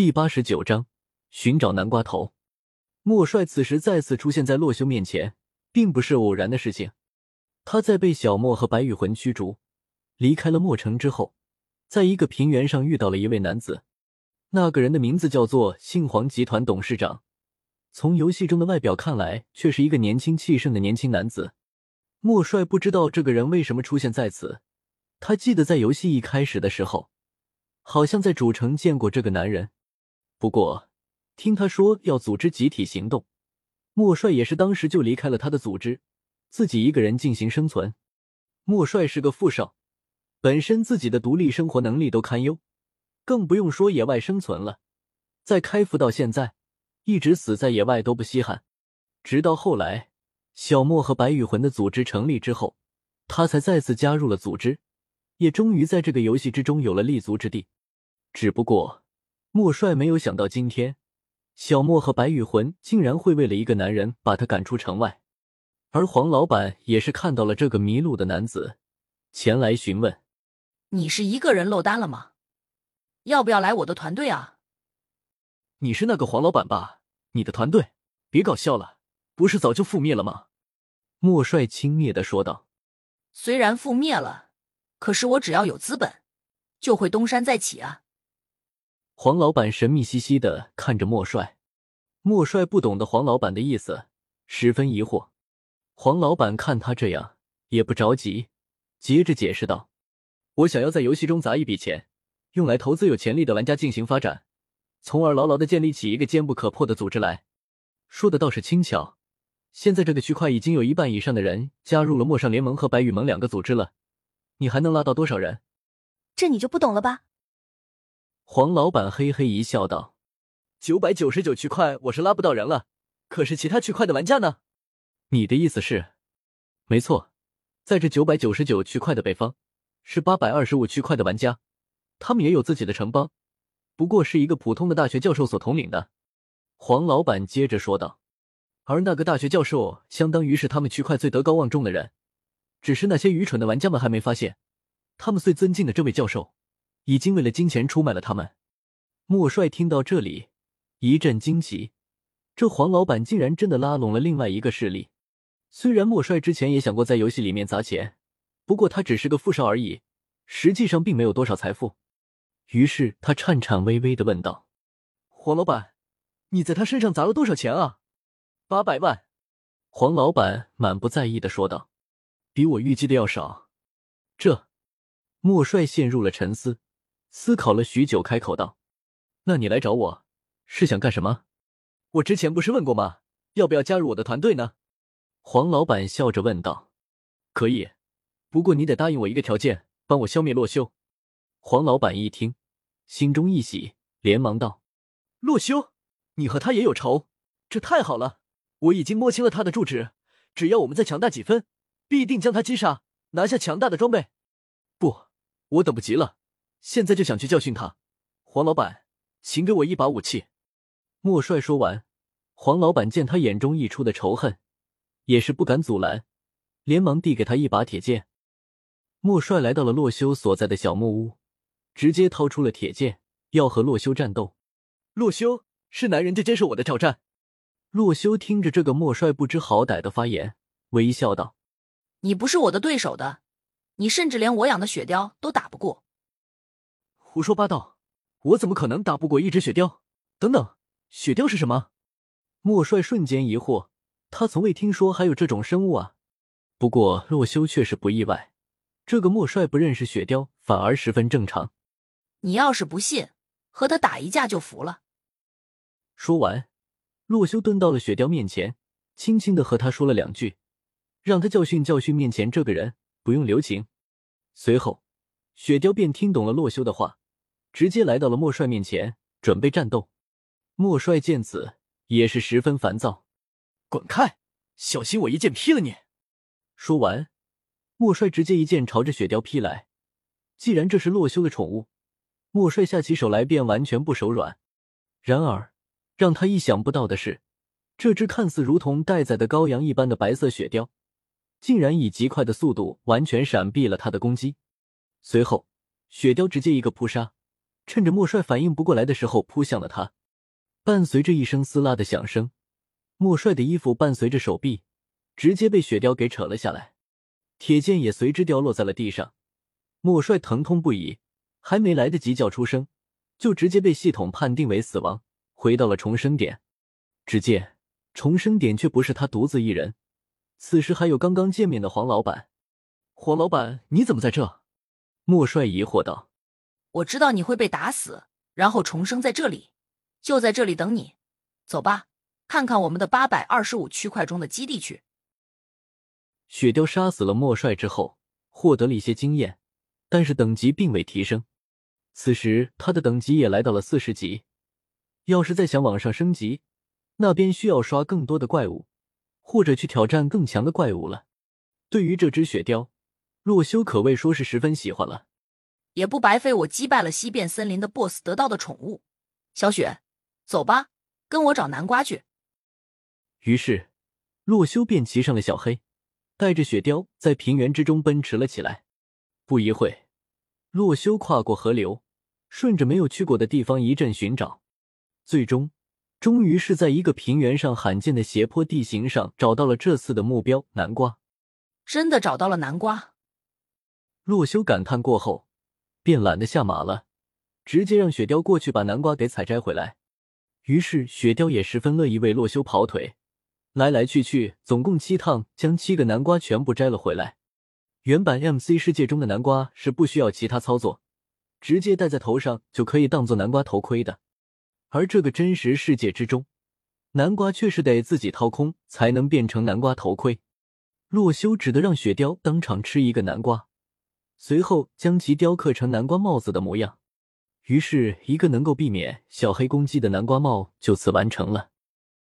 第八十九章寻找南瓜头。莫帅此时再次出现在洛修面前，并不是偶然的事情。他在被小莫和白羽魂驱逐，离开了墨城之后，在一个平原上遇到了一位男子。那个人的名字叫做信皇集团董事长。从游戏中的外表看来，却是一个年轻气盛的年轻男子。莫帅不知道这个人为什么出现在此。他记得在游戏一开始的时候，好像在主城见过这个男人。不过，听他说要组织集体行动，莫帅也是当时就离开了他的组织，自己一个人进行生存。莫帅是个富少，本身自己的独立生活能力都堪忧，更不用说野外生存了。在开服到现在，一直死在野外都不稀罕。直到后来，小莫和白羽魂的组织成立之后，他才再次加入了组织，也终于在这个游戏之中有了立足之地。只不过。莫帅没有想到，今天小莫和白羽魂竟然会为了一个男人把他赶出城外。而黄老板也是看到了这个迷路的男子，前来询问：“你是一个人落单了吗？要不要来我的团队啊？”“你是那个黄老板吧？你的团队？别搞笑了，不是早就覆灭了吗？”莫帅轻蔑的说道。“虽然覆灭了，可是我只要有资本，就会东山再起啊。”黄老板神秘兮兮的看着莫帅，莫帅不懂得黄老板的意思，十分疑惑。黄老板看他这样，也不着急，接着解释道：“我想要在游戏中砸一笔钱，用来投资有潜力的玩家进行发展，从而牢牢的建立起一个坚不可破的组织来。”说的倒是轻巧。现在这个区块已经有一半以上的人加入了陌上联盟和白羽盟两个组织了，你还能拉到多少人？这你就不懂了吧？黄老板嘿嘿一笑，道：“九百九十九区块我是拉不到人了，可是其他区块的玩家呢？你的意思是？没错，在这九百九十九区块的北方，是八百二十五区块的玩家，他们也有自己的城邦，不过是一个普通的大学教授所统领的。”黄老板接着说道：“而那个大学教授，相当于是他们区块最德高望重的人，只是那些愚蠢的玩家们还没发现，他们最尊敬的这位教授。”已经为了金钱出卖了他们。莫帅听到这里，一阵惊奇，这黄老板竟然真的拉拢了另外一个势力。虽然莫帅之前也想过在游戏里面砸钱，不过他只是个富少而已，实际上并没有多少财富。于是他颤颤巍巍的问道：“黄老板，你在他身上砸了多少钱啊？”“八百万。”黄老板满不在意的说道，“比我预计的要少。”这，莫帅陷入了沉思。思考了许久，开口道：“那你来找我是想干什么？我之前不是问过吗？要不要加入我的团队呢？”黄老板笑着问道：“可以，不过你得答应我一个条件，帮我消灭洛修。”黄老板一听，心中一喜，连忙道：“洛修，你和他也有仇？这太好了！我已经摸清了他的住址，只要我们再强大几分，必定将他击杀，拿下强大的装备。不，我等不及了。”现在就想去教训他，黄老板，请给我一把武器。莫帅说完，黄老板见他眼中溢出的仇恨，也是不敢阻拦，连忙递给他一把铁剑。莫帅来到了洛修所在的小木屋，直接掏出了铁剑，要和洛修战斗。洛修是男人就接受我的挑战。洛修听着这个莫帅不知好歹的发言，微笑道：“你不是我的对手的，你甚至连我养的雪貂都打不过。”胡说八道！我怎么可能打不过一只雪貂？等等，雪貂是什么？莫帅瞬间疑惑，他从未听说还有这种生物啊。不过洛修却是不意外，这个莫帅不认识雪貂，反而十分正常。你要是不信，和他打一架就服了。说完，洛修蹲到了雪貂面前，轻轻的和他说了两句，让他教训教训面前这个人，不用留情。随后，雪貂便听懂了洛修的话。直接来到了莫帅面前，准备战斗。莫帅见此也是十分烦躁，滚开！小心我一剑劈了你！说完，莫帅直接一剑朝着雪貂劈来。既然这是洛修的宠物，莫帅下起手来便完全不手软。然而，让他意想不到的是，这只看似如同待宰的羔羊一般的白色雪貂，竟然以极快的速度完全闪避了他的攻击。随后，雪貂直接一个扑杀。趁着莫帅反应不过来的时候扑向了他。伴随着一声撕拉的响声，莫帅的衣服伴随着手臂直接被雪貂给扯了下来，铁剑也随之掉落在了地上。莫帅疼痛不已，还没来得及叫出声，就直接被系统判定为死亡，回到了重生点。只见重生点却不是他独自一人，此时还有刚刚见面的黄老板。黄老板，你怎么在这？莫帅疑惑道：“我知道你会被打死，然后重生在这里，就在这里等你。走吧，看看我们的八百二十五区块中的基地去。”雪雕杀死了莫帅之后，获得了一些经验，但是等级并未提升。此时他的等级也来到了四十级，要是再想往上升级，那边需要刷更多的怪物，或者去挑战更强的怪物了。对于这只雪雕，洛修可谓说是十分喜欢了，也不白费我击败了西边森林的 BOSS 得到的宠物。小雪，走吧，跟我找南瓜去。于是，洛修便骑上了小黑，带着雪雕在平原之中奔驰了起来。不一会，洛修跨过河流，顺着没有去过的地方一阵寻找，最终，终于是在一个平原上罕见的斜坡地形上找到了这次的目标——南瓜。真的找到了南瓜。洛修感叹过后，便懒得下马了，直接让雪雕过去把南瓜给采摘回来。于是雪雕也十分乐意为洛修跑腿，来来去去总共七趟，将七个南瓜全部摘了回来。原版 MC 世界中的南瓜是不需要其他操作，直接戴在头上就可以当做南瓜头盔的，而这个真实世界之中，南瓜却是得自己掏空才能变成南瓜头盔。洛修只得让雪雕当场吃一个南瓜。随后将其雕刻成南瓜帽子的模样，于是，一个能够避免小黑攻击的南瓜帽就此完成了。